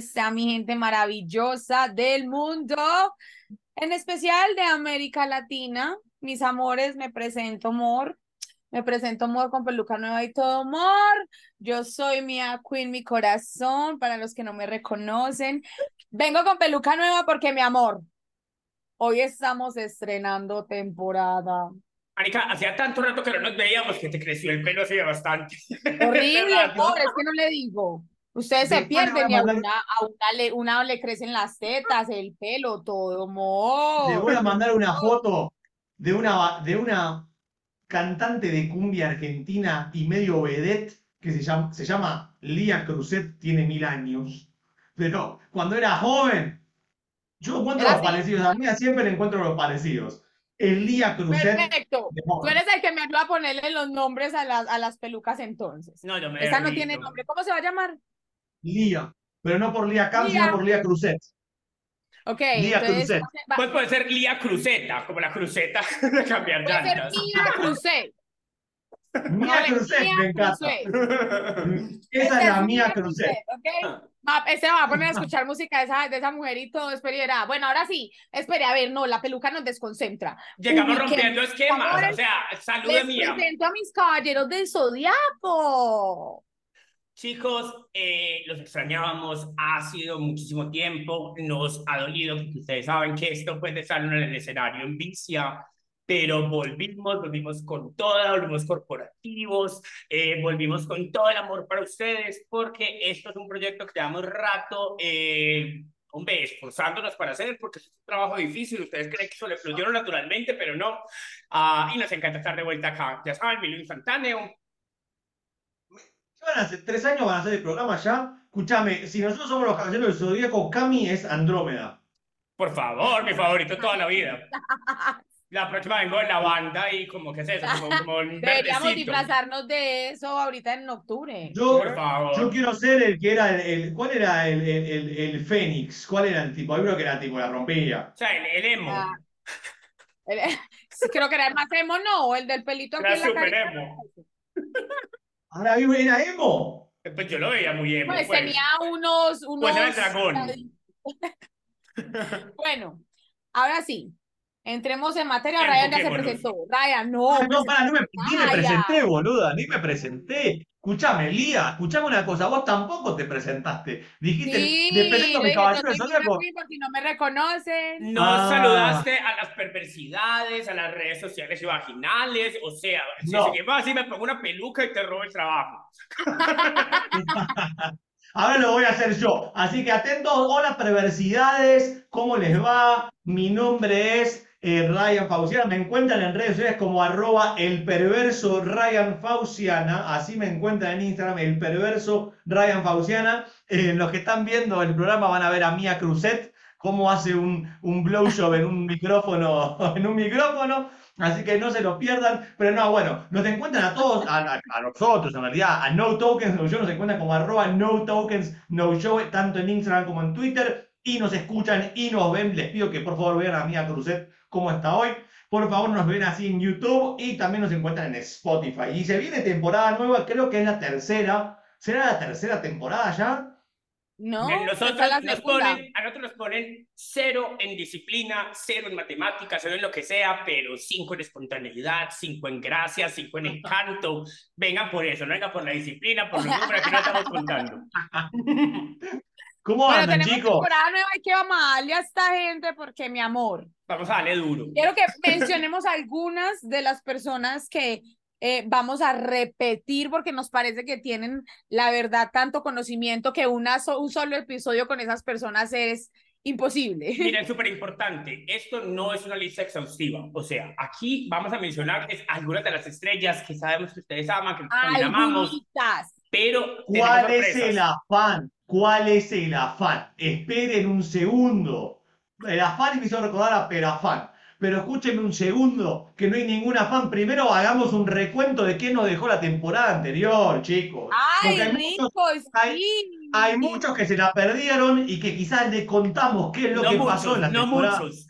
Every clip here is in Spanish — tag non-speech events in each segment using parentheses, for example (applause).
está mi gente maravillosa del mundo? En especial de América Latina. Mis amores, me presento, amor. Me presento, amor, con peluca nueva y todo, amor. Yo soy Mia Queen, mi corazón, para los que no me reconocen. Vengo con peluca nueva porque, mi amor, hoy estamos estrenando temporada. Marica, hacía tanto rato que no nos veíamos que te creció el pelo así bastante. (laughs) Horrible, amor, es que no le digo. Ustedes se pierden y a una, a una, le, una le crecen las tetas, el pelo, todo, amor. Le voy a mandar una foto de una, de una cantante de cumbia argentina y medio vedette que se llama, se llama Lía Cruzet, tiene mil años. Pero cuando era joven, yo encuentro los parecidos. A mí siempre le encuentro los parecidos. Elía Cruzet. Perfecto. Tú eres el que me ayuda a ponerle los nombres a las, a las pelucas entonces. No, yo me Esa no tiene nombre. ¿Cómo se va a llamar? Lía. Pero no por Lía Cam, sino por Lía Cruzet. Ok. Lía entonces, Cruzet. va- Pues puede ser Lía Cruceta, como la cruceta (laughs) de cambiar Puede ser llantas. Mía Cruzet. Mía Vale, Cruzet, Mía me encanta. Cruzet. (laughs) Esa Ese es la Mía Cruzet. ¿ok? Va, Ese va a poner a escuchar música de esa, de esa mujer y todo, espere. Bueno, ahora sí, espere, a ver, no, la peluca nos desconcentra. Llegamos Ubiquen- rompiendo esquemas, favores, o sea, salude Les mía. presento a mis caballeros del Zodiaco. Chicos, eh, los extrañábamos, ha sido muchísimo tiempo, nos ha dolido, ustedes saben que esto fue de estar en el escenario en Vicia, pero volvimos, volvimos con toda, volvimos corporativos, eh, volvimos con todo el amor para ustedes, porque esto es un proyecto que llevamos rato, eh, hombre, esforzándonos para hacer, porque es un trabajo difícil, ustedes creen que eso le naturalmente, pero no, Ah, y nos encanta estar de vuelta acá, ya saben, Milo Instantáneo, Van a ser tres años van a hacer el programa ya. Escúchame, si nosotros somos los caballeros del Zodíaco, Cami es Andrómeda. Por favor, mi favorito toda la vida. La próxima vengo en la banda y como que es eso, como, como un (laughs) Deberíamos verdecito. disfrazarnos de eso ahorita en octubre. Yo, Por favor. yo quiero ser el que era el, el- ¿cuál era el, el, el, el Fénix? ¿Cuál era el tipo? Hay uno que era tipo la rompía. O sea, el, el emo. Ah, El- (laughs) Creo que era el más emo, no, el del pelito aquí Era en la super cara. emo. (laughs) Ahora vivo era emo. Pues yo lo veía muy emo. Pues pues. tenía unos, unos. Pues era el dragón. (laughs) Bueno, ahora sí. Entremos en materia. Ryan ya se presentó. Ryan, no. Ah, no, para, no me, ni me Vaya. presenté, boluda, ni me presenté. Escuchame, Lía, escuchame una cosa, vos tampoco te presentaste. Dijiste, Sí, te presento a le mi dije, caballero yo del soy Zodíaco. Mira Queen por si no me reconocen. No Ah. saludaste a las perversidades, a las redes sociales y vaginales. O sea, si No. seguimos así, me pongo una peluca y te robo el trabajo. (laughs) Ahora lo voy a hacer yo. Así que atentos, hola perversidades, ¿cómo les va? Mi nombre es eh, Ryan Fauciana. Me encuentran en redes sociales como arroba el perverso Ryan Fauciana. Así me encuentran en Instagram, el perverso Ryan Fauciana. Eh, los que están viendo el programa van a ver a Mia Cruzet cómo hace un, un blowjob en un micrófono, (laughs) en un micrófono. Así que no se lo pierdan. Pero no, bueno, nos encuentran a todos, a, a- nosotros en realidad, a No Tokens No Show, nos encuentran como arroba No Tokens No Show, tanto en Instagram como en Twitter. Y nos escuchan y nos ven. Les pido que por favor vean a Mía Cruzet cómo está hoy. Por favor, nos ven así en YouTube y también nos encuentran en Spotify. Y se viene temporada nueva, creo que es la tercera. ¿Será la tercera temporada ya? No, nosotros la nos ponen, a nosotros nos ponen cero en disciplina, cero en matemáticas, cero en lo que sea, pero cinco en espontaneidad, cinco en gracia, cinco en encanto. Vengan por eso, no vengan por la disciplina, por los números que no estamos contando. (laughs) ¿Cómo Bueno, andan, tenemos chicos? temporada nueva y que vamos a darle a esta gente porque, mi amor, Vamos a darle duro. quiero que mencionemos algunas de las personas que eh, vamos a repetir porque nos parece que tienen, la verdad, tanto conocimiento que una so- un solo episodio con esas personas es imposible. Miren, súper importante, esto no es una lista exhaustiva, o sea, aquí vamos a mencionar es algunas de las estrellas que sabemos que ustedes aman, que también amamos, pero ¿Cuál es el afán? ¿Cuál es el afán? Esperen un segundo. El afán me hizo recordar a Perafán. Pero escúchenme un segundo, que no hay ningún afán. Primero hagamos un recuento de qué nos dejó la temporada anterior, chicos. ¡Ay, hay muchos, rico! hay- sí. hay muchos que se la perdieron y que quizás les contamos qué es lo no que muchos, pasó en la no temporada. muchos.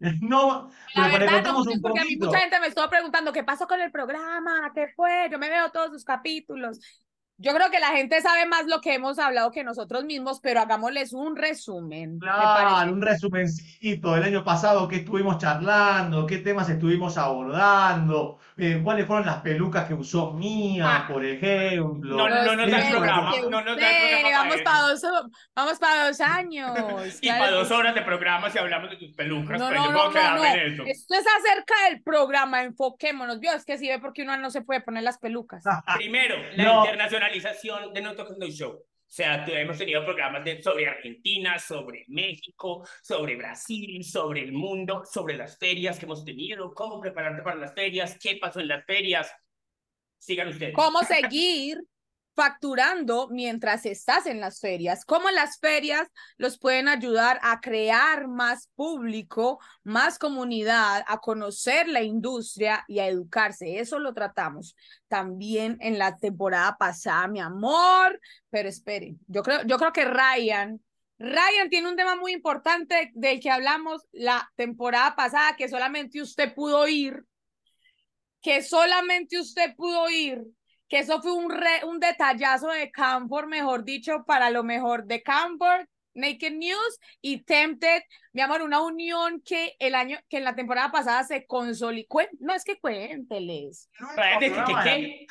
(laughs) No, La pero verdad, no contamos muchos, un porque a mí mucha gente me estuvo preguntando qué pasó con el programa, qué fue, yo me veo todos sus capítulos. Yo creo que la gente sabe más lo que hemos hablado que nosotros mismos, pero hagámosles un resumen. me Claro, un resumencito del año pasado, qué estuvimos charlando, qué temas estuvimos abordando, eh, cuáles fueron las pelucas que usó Mía, Ah. por ejemplo. No, no, no nos da el Los programa, que no usted, programa Vamos eso. para dos, vamos para dos años. Y claro para dos sí. horas de programa si hablamos de tus pelucas, No, pues no, yo no, puedo no, quedarme no. en eso. Esto es acerca del programa, enfoquémonos. Vio, es que si ve porque uno no se puede poner las pelucas. Primero, (laughs) la No. internacionalización de No Talking No Show. O sea, hemos tenido programas de, sobre Argentina, sobre México, sobre Brasil, sobre el mundo, sobre las ferias que hemos tenido, cómo prepararte para las ferias, qué pasó en las ferias. Sigan ustedes. cómo (laughs) seguir facturando mientras estás en las ferias, cómo las ferias los pueden ayudar a crear más público, más comunidad, a conocer la industria y a educarse. Eso lo tratamos también en la temporada pasada, mi amor. Pero esperen, yo creo, yo creo que Ryan, Ryan tiene un tema muy importante del que hablamos la temporada pasada, que solamente usted pudo ir, que solamente usted pudo ir que eso fue un, re, un detallazo de Camford, mejor dicho, para lo mejor de Camford, Naked News y Tempted, mi amor, una unión que el año, que en la temporada pasada se consolidó. No es que cuénteles. Ryan, ¿de qué-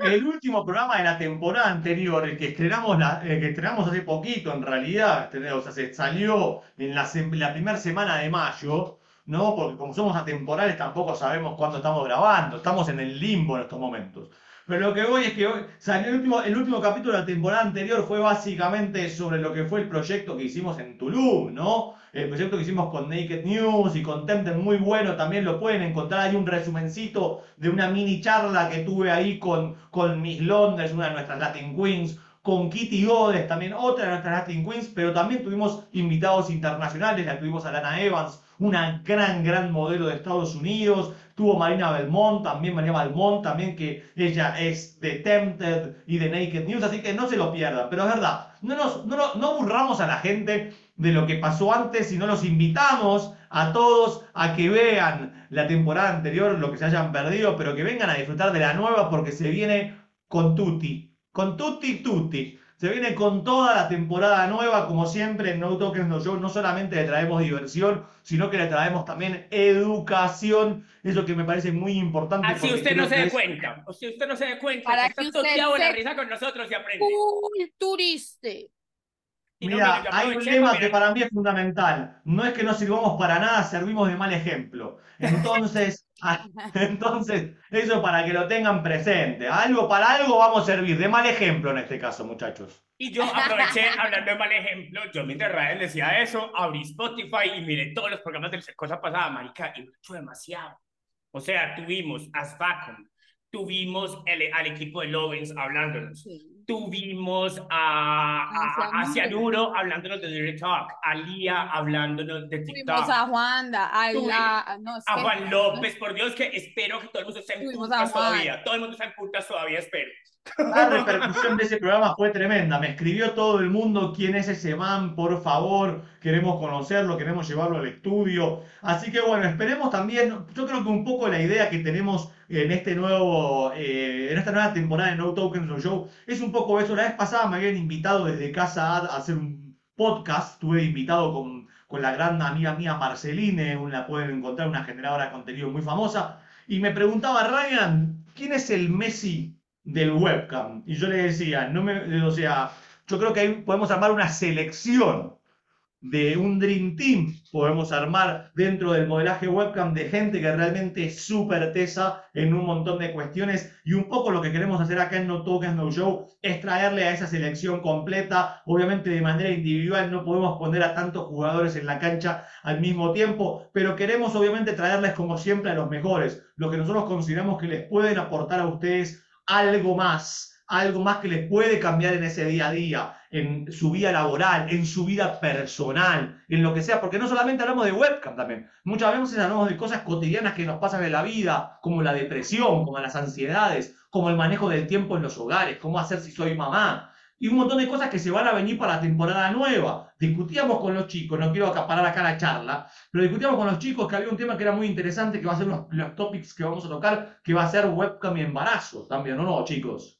El último programa de la temporada anterior, el que estrenamos, la, el que estrenamos hace poquito, en realidad, o sea, se salió en la, sem- la primera semana de mayo, ¿no? Porque como somos atemporales tampoco sabemos cuándo estamos grabando, estamos en el limbo en estos momentos. Pero lo que voy es que hoy salió el último, el último capítulo de la temporada anterior fue básicamente sobre lo que fue el proyecto que hicimos en Tulum, ¿no? El proyecto que hicimos con Naked News y con Tempted, muy bueno, también lo pueden encontrar. Hay un resumencito de una mini charla que tuve ahí con, con Miss Londres, una de nuestras Latin Queens, con Kitty Odes, también otra de nuestras Latin Queens, pero también tuvimos invitados internacionales, la tuvimos a Lana Evans, una gran, gran modelo de Estados Unidos, tuvo Marina Belmont, también María Belmont, también que ella es de Tempted y de Naked News, así que no se lo pierdan, pero es verdad, no, nos, no, no, aburramos a la gente de lo que pasó antes, sino los invitamos a todos a que vean la temporada anterior, lo que se hayan perdido, pero que vengan a disfrutar de la nueva porque se viene con Tutti, con Tutti Tutti. Se viene con toda la temporada nueva, como siempre en No Tokens No Show. No solamente le traemos diversión, sino que le traemos también educación. Eso que me parece muy importante. Así usted no se dé es- cuenta. O si usted no se dé cuenta, Para que está usted de la se- risa con nosotros y aprende. Culturiste. Y no, Mira, yo hay un lema que para mí es fundamental. No es que no sirvamos para nada, servimos de mal ejemplo. Entonces, a- (laughs) entonces, eso para que lo tengan presente. Algo para algo vamos a servir, de mal ejemplo en este caso, muchachos. Y yo aproveché, (laughs) hablando de mal ejemplo, yo mientras Rael decía eso, abrí Spotify y miré todos los programas de la cosa pasada, marica, y me echó demasiado. O sea, tuvimos a Spacom, tuvimos el- al equipo de Lovens hablándonos, tuvimos a, a, Cianuro hablándonos de Direct Talk, a Lía hablándonos de Tuvimos TikTok, a Juanda, a, la, no, a Juan López, por Dios que espero que todo el mundo esté en Tuvimos putas todavía, todo el mundo está en putas todavía, espero. La repercusión de ese programa fue tremenda. Me escribió todo el mundo quién es ese man, por favor. Queremos conocerlo, queremos llevarlo al estudio. Así que bueno, esperemos también. Yo creo que un poco la idea que tenemos en este nuevo, eh, en esta nueva temporada de No Tokens No Show es un poco eso. La vez pasada me habían invitado desde casa a hacer un podcast. Estuve invitado con, con la gran amiga mía Marceline, la pueden encontrar, una generadora de contenido muy famosa. Y me preguntaba, Ryan, ¿quién es el Messi del webcam. Y yo le decía, no me, o sea, yo creo que ahí podemos armar una selección de un Dream Team, podemos armar dentro del modelaje webcam de gente que realmente es súper tesa en un montón de cuestiones. Y un poco lo que queremos hacer acá en No Tokens No Show es traerle a esa selección completa, obviamente de manera individual no podemos poner a tantos jugadores en la cancha al mismo tiempo, pero queremos obviamente traerles como siempre a los mejores, lo que nosotros consideramos que les pueden aportar a ustedes algo más, algo más que les puede cambiar en ese día a día, en su vida laboral, en su vida personal, en lo que sea, porque no solamente hablamos de webcam también, muchas veces hablamos de cosas cotidianas que nos pasan en la vida, como la depresión, como las ansiedades, como el manejo del tiempo en los hogares, cómo hacer si soy mamá, y un montón de cosas que se van a venir para la temporada nueva. Discutíamos con los chicos, no quiero acaparar acá la charla, pero discutíamos con los chicos que había un tema que era muy interesante, que va a ser los, los topics que vamos a tocar, que va a ser webcam y embarazo también, ¿o no, chicos?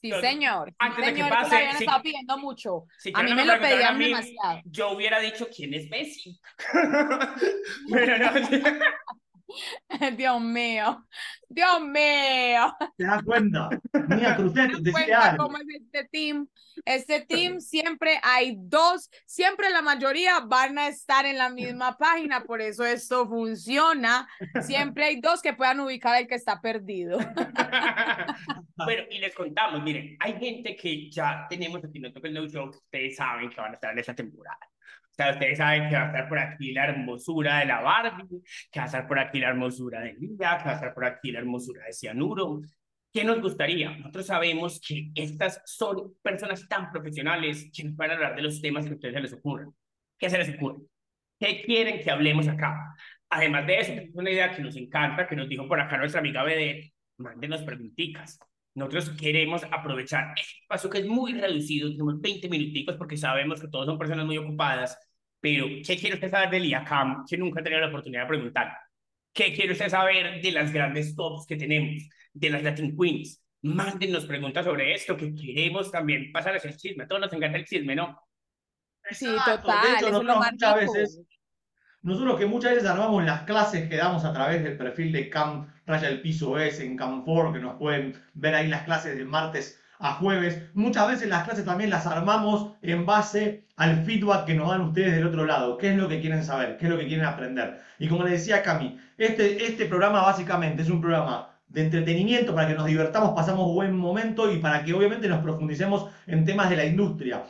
Sí, señor. Antes de que señor, pase, sí. estado pidiendo mucho. Si A mí no me lo pedían demasiado. Yo hubiera dicho quién es Messi. (laughs) (laughs) Pero no, (laughs) (laughs) Dios mío. Dios mío. ¿Te das cuenta? Mía Crucet, dan decide cuenta cómo es este team. Este (laughs) team siempre hay dos, siempre la mayoría van a estar en la misma página, por eso esto funciona. Siempre hay dos que puedan ubicar al que está perdido. (laughs) bueno, y les contamos, miren, hay gente que ya tenemos aquí en No Show que ustedes saben que van a estar en esta temporada. Sea, ustedes saben que va a estar por aquí la hermosura de la Barbie, que va a estar por aquí la hermosura de Lía, que va a estar por aquí la hermosura de Cianuro. ¿Qué nos gustaría? Nosotros sabemos que estas son personas tan profesionales que nos van a hablar de los temas que a ustedes se les ocurran. ¿Qué se les ocurre? ¿Qué quieren que hablemos acá? Además de eso, es una idea que nos encanta, que nos dijo por acá nuestra amiga Vedette, mándenos preguntitas. Nosotros queremos aprovechar este espacio que es muy reducido, tenemos 20 minuticos porque sabemos que todos son personas muy ocupadas, pero ¿qué quiere usted saber del IACAM que nunca ha tenido la oportunidad de preguntar? ¿Qué quiere usted saber de las grandes tops que tenemos, de las Latin Queens? Mándenos preguntas sobre esto, que queremos también pasar ese chisme. A todos nos encanta el chisme, ¿no? Sí, total, eso es lo más rico. veces, nosotros que muchas veces armamos las clases que damos a través del perfil de Cam Raya el Piso S en Cam4, que nos pueden ver ahí las clases de martes a jueves. Muchas veces las clases también las armamos en base al feedback que nos dan ustedes del otro lado. ¿Qué es lo que quieren saber? ¿Qué es lo que quieren aprender? Y como le decía Cami, este, este programa básicamente es un programa de entretenimiento para que nos divertamos, pasamos buen momento y para que obviamente nos profundicemos en temas de la industria.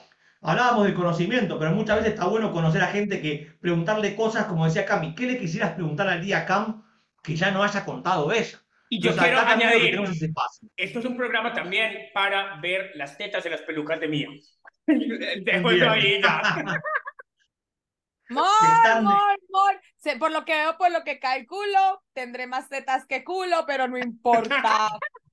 Hablábamos de conocimiento, pero muchas veces está bueno conocer a gente que preguntarle cosas, como decía Cami, ¿qué le quisieras preguntar al día Cam que ya no haya contado ella? Y yo quiero añadir, tenemos ese espacio. esto es un programa también para ver las tetas de las pelucas de Mía. (laughs) Dejo Bien. eso ahí ya. (laughs) Mor, están- mor, mor. Se- por lo que veo, por lo que calculo, tendré más tetas que culo, pero no importa. (laughs)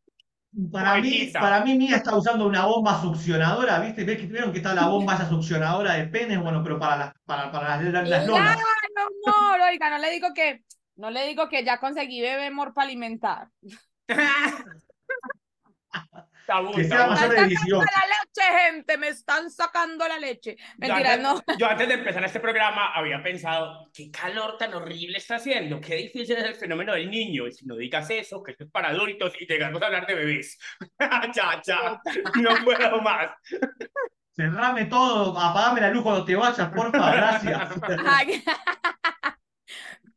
Para mí, para mí Mía está usando una bomba succionadora, ¿viste? ¿Ves que vieron que está la bomba esa succionadora de penes? Bueno, pero para las, para, para las, las, las lolas. Claro, amor, oiga, no le digo que, no le digo que ya conseguí bebé mor para alimentar. (laughs) Tabú, Que sea tabú. Me mayor están de sacando 18. la leche, gente, me están sacando la leche. Yo Mentira, antes, no. yo antes de empezar este programa había pensado, qué calor tan horrible está haciendo, qué difícil es el fenómeno del niño. Y si no digas eso, que esto es para adultos y llegamos a hablar de bebés. (laughs) ya, ya, no puedo más. Cerrame todo, apagame la luz cuando te vayas, porfa, gracias. (laughs)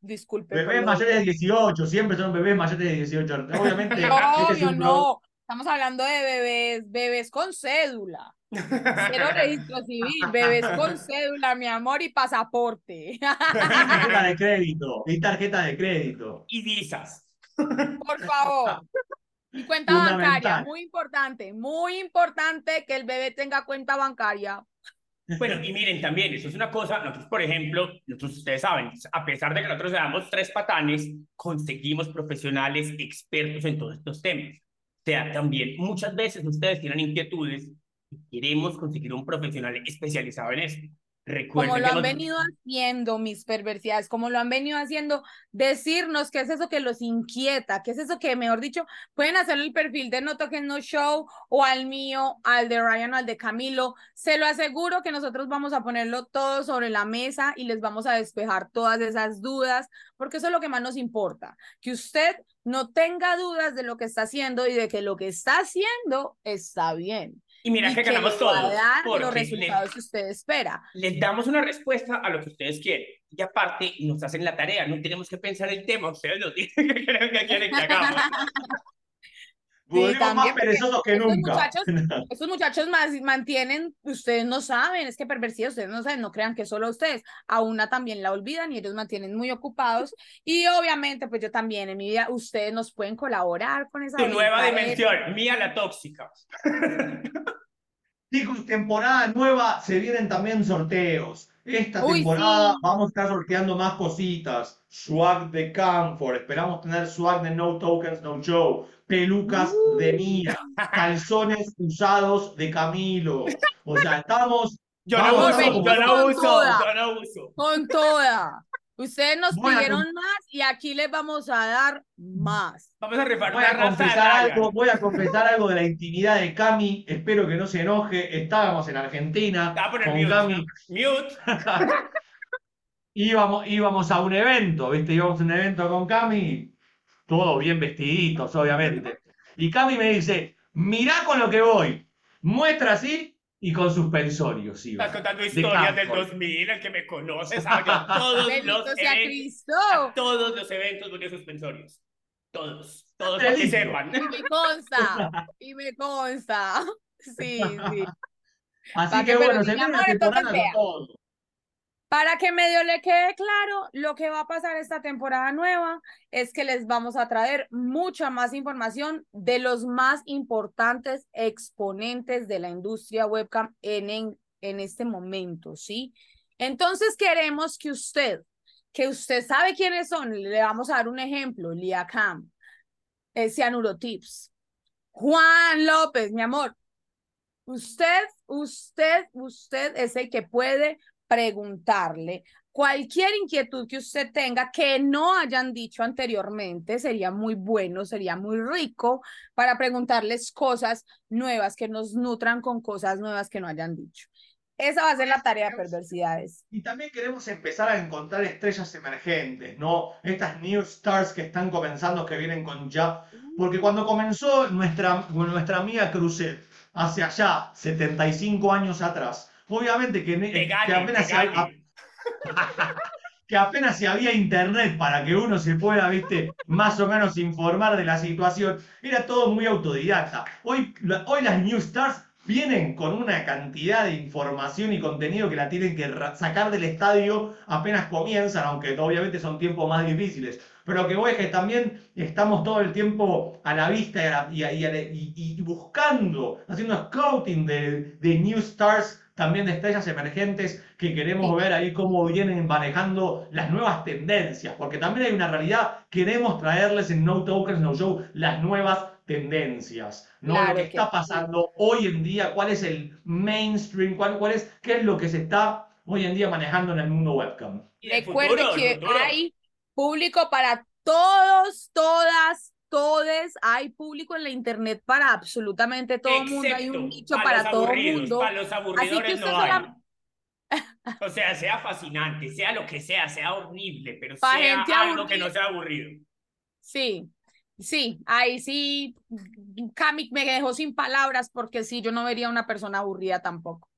Disculpe. Bebés mayores de de- 18, siempre son bebés mayores de 18. Obviamente, este es Obvio, un no. Estamos hablando de bebés, bebés con cédula. Cero (laughs) registro civil, bebés con cédula, mi amor, y pasaporte. tarjeta de (laughs) crédito, y tarjeta de crédito. y visas. Por favor. Y cuenta bancaria, muy importante, muy importante que el bebé tenga cuenta bancaria. Bueno, y miren también, eso es una cosa, nosotros, por ejemplo, nosotros ustedes saben, a pesar de que nosotros le damos tres patanes, conseguimos profesionales expertos en todos estos temas. O sea, también muchas veces ustedes tienen inquietudes y queremos conseguir un profesional especializado en esto. Recuerden Como lo han hemos- venido haciendo mis perversidades, como lo han venido haciendo, decirnos qué es eso que los inquieta, qué es eso que, mejor dicho, pueden hacer el perfil de No Toquen No Show o al mío, al de Ryan, al de Camilo. Se lo aseguro que nosotros vamos a ponerlo todo sobre la mesa y les vamos a despejar todas esas dudas, porque eso es lo que más nos importa, que usted no tenga dudas de lo que está haciendo y de que lo que está haciendo está bien. Y mira y que ganamos le va a todos, dar los resultados que usted espera. les, damos una respuesta a lo que ustedes quieren. Y aparte, nos hacen la tarea, no tenemos que pensar el tema, ustedes que creen que quieren que hagamos. (laughs) Volvemos también, más perezosos que estos nunca. muchachos- (laughs) Estos muchachos más mantienen, ustedes no saben, es que pervertidos, ustedes no saben, no crean que solo ustedes, a una también la olvidan y ellos mantienen muy ocupados. Y obviamente, pues yo también en mi vida, ustedes nos pueden colaborar con esa Tu nueva dimensión, mía la tóxica. (laughs) Chicos, temporada nueva, se vienen también sorteos. Esta Uy, temporada sí. vamos a estar sorteando más cositas. Swag de Camfor, esperamos tener swag de No Tokens, No Show, pelucas de Mía, calzones usados de Camilo. O sea, estamos Yo no uso, yo no con uso, toda. yo no uso. Con toda. Ustedes nos Voy a pidieron más y aquí les vamos a dar más. Vamos a rifar Voy a confesar algo, voy a confesar algo de la intimidad de Cami. Espero que no se enoje. Estábamos en Argentina Te voy a poner con mute. Cami. Mute. (laughs) íbamos, íbamos a un evento, ¿viste? Íbamos a un evento con Cami, todos bien vestiditos, obviamente. Y Cami me dice, mirá con lo que voy. Muestra así y con suspensorios. Estás contando De historias del campo. 2000, el que me conoce sabe que (laughs) todos Bendito los sea eventos, a todos los eventos ponía suspensorios. Todos, todos para que sepan. Y me consta. Y me consta. Sí, sí. Así que bueno, se viene entonces temporada con todo. Para que medio le quede claro, lo que va a pasar esta temporada nueva es que les vamos a traer mucha más información de los más importantes exponentes de la industria webcam en, en, en este momento, ¿sí? Entonces queremos que usted, que usted sabe quiénes son, le vamos a dar un ejemplo, Liacam, eh, Cianurotips, Juan López, mi amor, usted, usted, usted es el que puede preguntarle cualquier inquietud que usted tenga que no hayan dicho anteriormente, sería muy bueno, sería muy rico para preguntarles cosas nuevas que nos nutran con cosas nuevas que no hayan dicho. Esa va a ser la tarea de perversidades. Y también queremos empezar a encontrar estrellas emergentes, ¿no? Estas new stars que están comenzando, que vienen con ya. Porque cuando comenzó nuestra, nuestra amiga Cruzet, hace allá 75 años atrás, obviamente que, Que que gane, apenas que se, (laughs) apenas si había internet para que uno se pueda, viste, más o menos informar de la situación, era todo muy autodidacta. Hoy, hoy las New Stars vienen con una cantidad de información y contenido que la tienen que sacar del estadio apenas comienzan, aunque obviamente son tiempos más difíciles. Pero lo que voy es que también estamos todo el tiempo a la vista y, a la- y a- y a- y- y buscando, haciendo scouting de, de New Stars, también de estrellas emergentes que queremos Sí. ver ahí cómo vienen manejando las nuevas tendencias, porque también hay una realidad, queremos traerles en No Tokens, No Show las nuevas tendencias, ¿no? Claro lo que que está sí. pasando hoy en día, cuál es el mainstream, cuál, cuál es, qué es lo que se está hoy en día manejando en el mundo webcam. Recuerde que hay público para todos, todas, todes. Hay público en la internet para absolutamente todo el mundo. Hay un nicho para para todo el mundo. Para los aburridores usted no hay. solam- (laughs) O sea, sea fascinante, sea lo que sea, sea horrible, pero Pa' sea gente algo que no sea aburrido. Sí, sí, ahí sí, Cami me dejó sin palabras porque sí, yo no vería una persona aburrida tampoco.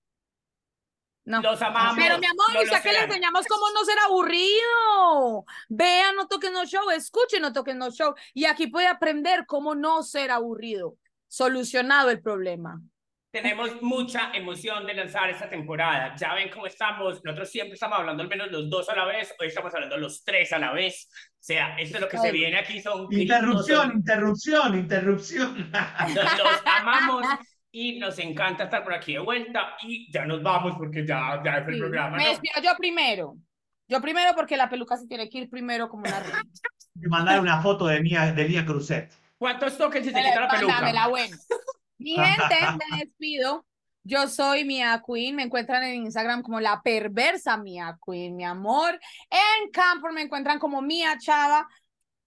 No. Los amamos. Pero mi amor, no ¿usted lo que le enseñamos cómo no ser aburrido? Vean, no toquen no show, escuchen, no toquen no show. Y aquí puede aprender cómo no ser aburrido. Solucionado el problema. Tenemos mucha emoción de lanzar esta temporada. Ya ven cómo estamos. Nosotros siempre estamos hablando al menos los dos a la vez. Hoy estamos hablando los tres a la vez. O sea, esto es lo que se Ay. viene aquí. Son Interrupción, gritos, interrupción, interrupción. son- Los, los amamos y nos encanta estar por aquí de vuelta. Y ya nos vamos porque ya, ya fue el Sí, programa. Me ¿no? despido yo primero. Yo primero porque la peluca se tiene que ir primero como una reina. Me (laughs) una foto de Mía, de Lía Cruzet. ¿Cuántos toques si se Me quita la peluca? mándamela, bueno. Mi gente, (laughs) me despido. Yo soy Mia Queen. Me encuentran en Instagram como la perversa Mia Queen, mi amor. En Campo me encuentran como Mia Chava.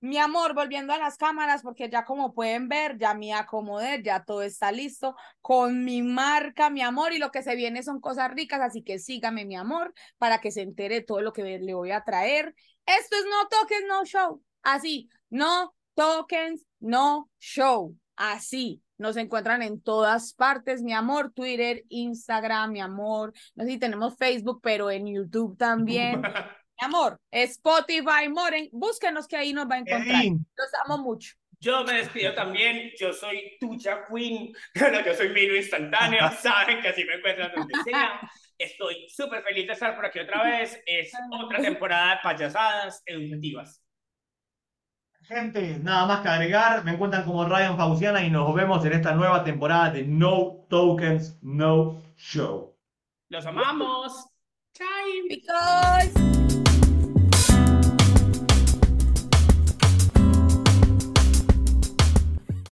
Mi amor, volviendo a las cámaras, porque ya como pueden ver, ya me acomodé, ya todo está listo con mi marca, mi amor, y lo que se viene son cosas ricas, así que sígame, mi amor, para que se entere todo lo que le voy a traer. Esto es No Tokens, No Show. Así, No Tokens, No Show. Así. Nos encuentran en todas partes, mi amor, Twitter, Instagram, mi amor. No sé si tenemos Facebook, pero en YouTube también. (laughs) Amor, Spotify, Moren, búsquenos que ahí nos va a encontrar. Los amo mucho. Yo me despido también. Yo soy Tucha Queen. (laughs) Yo soy Milo Instantáneo. (laughs) Saben que así me encuentran donde sea. Estoy súper feliz de estar por aquí otra vez. Es otra temporada de payasadas educativas. Gente, nada más que agregar, me encuentran como Ryan Fauciana y nos vemos en esta nueva temporada de No Tokens, No Show. Los amamos. Chai. Because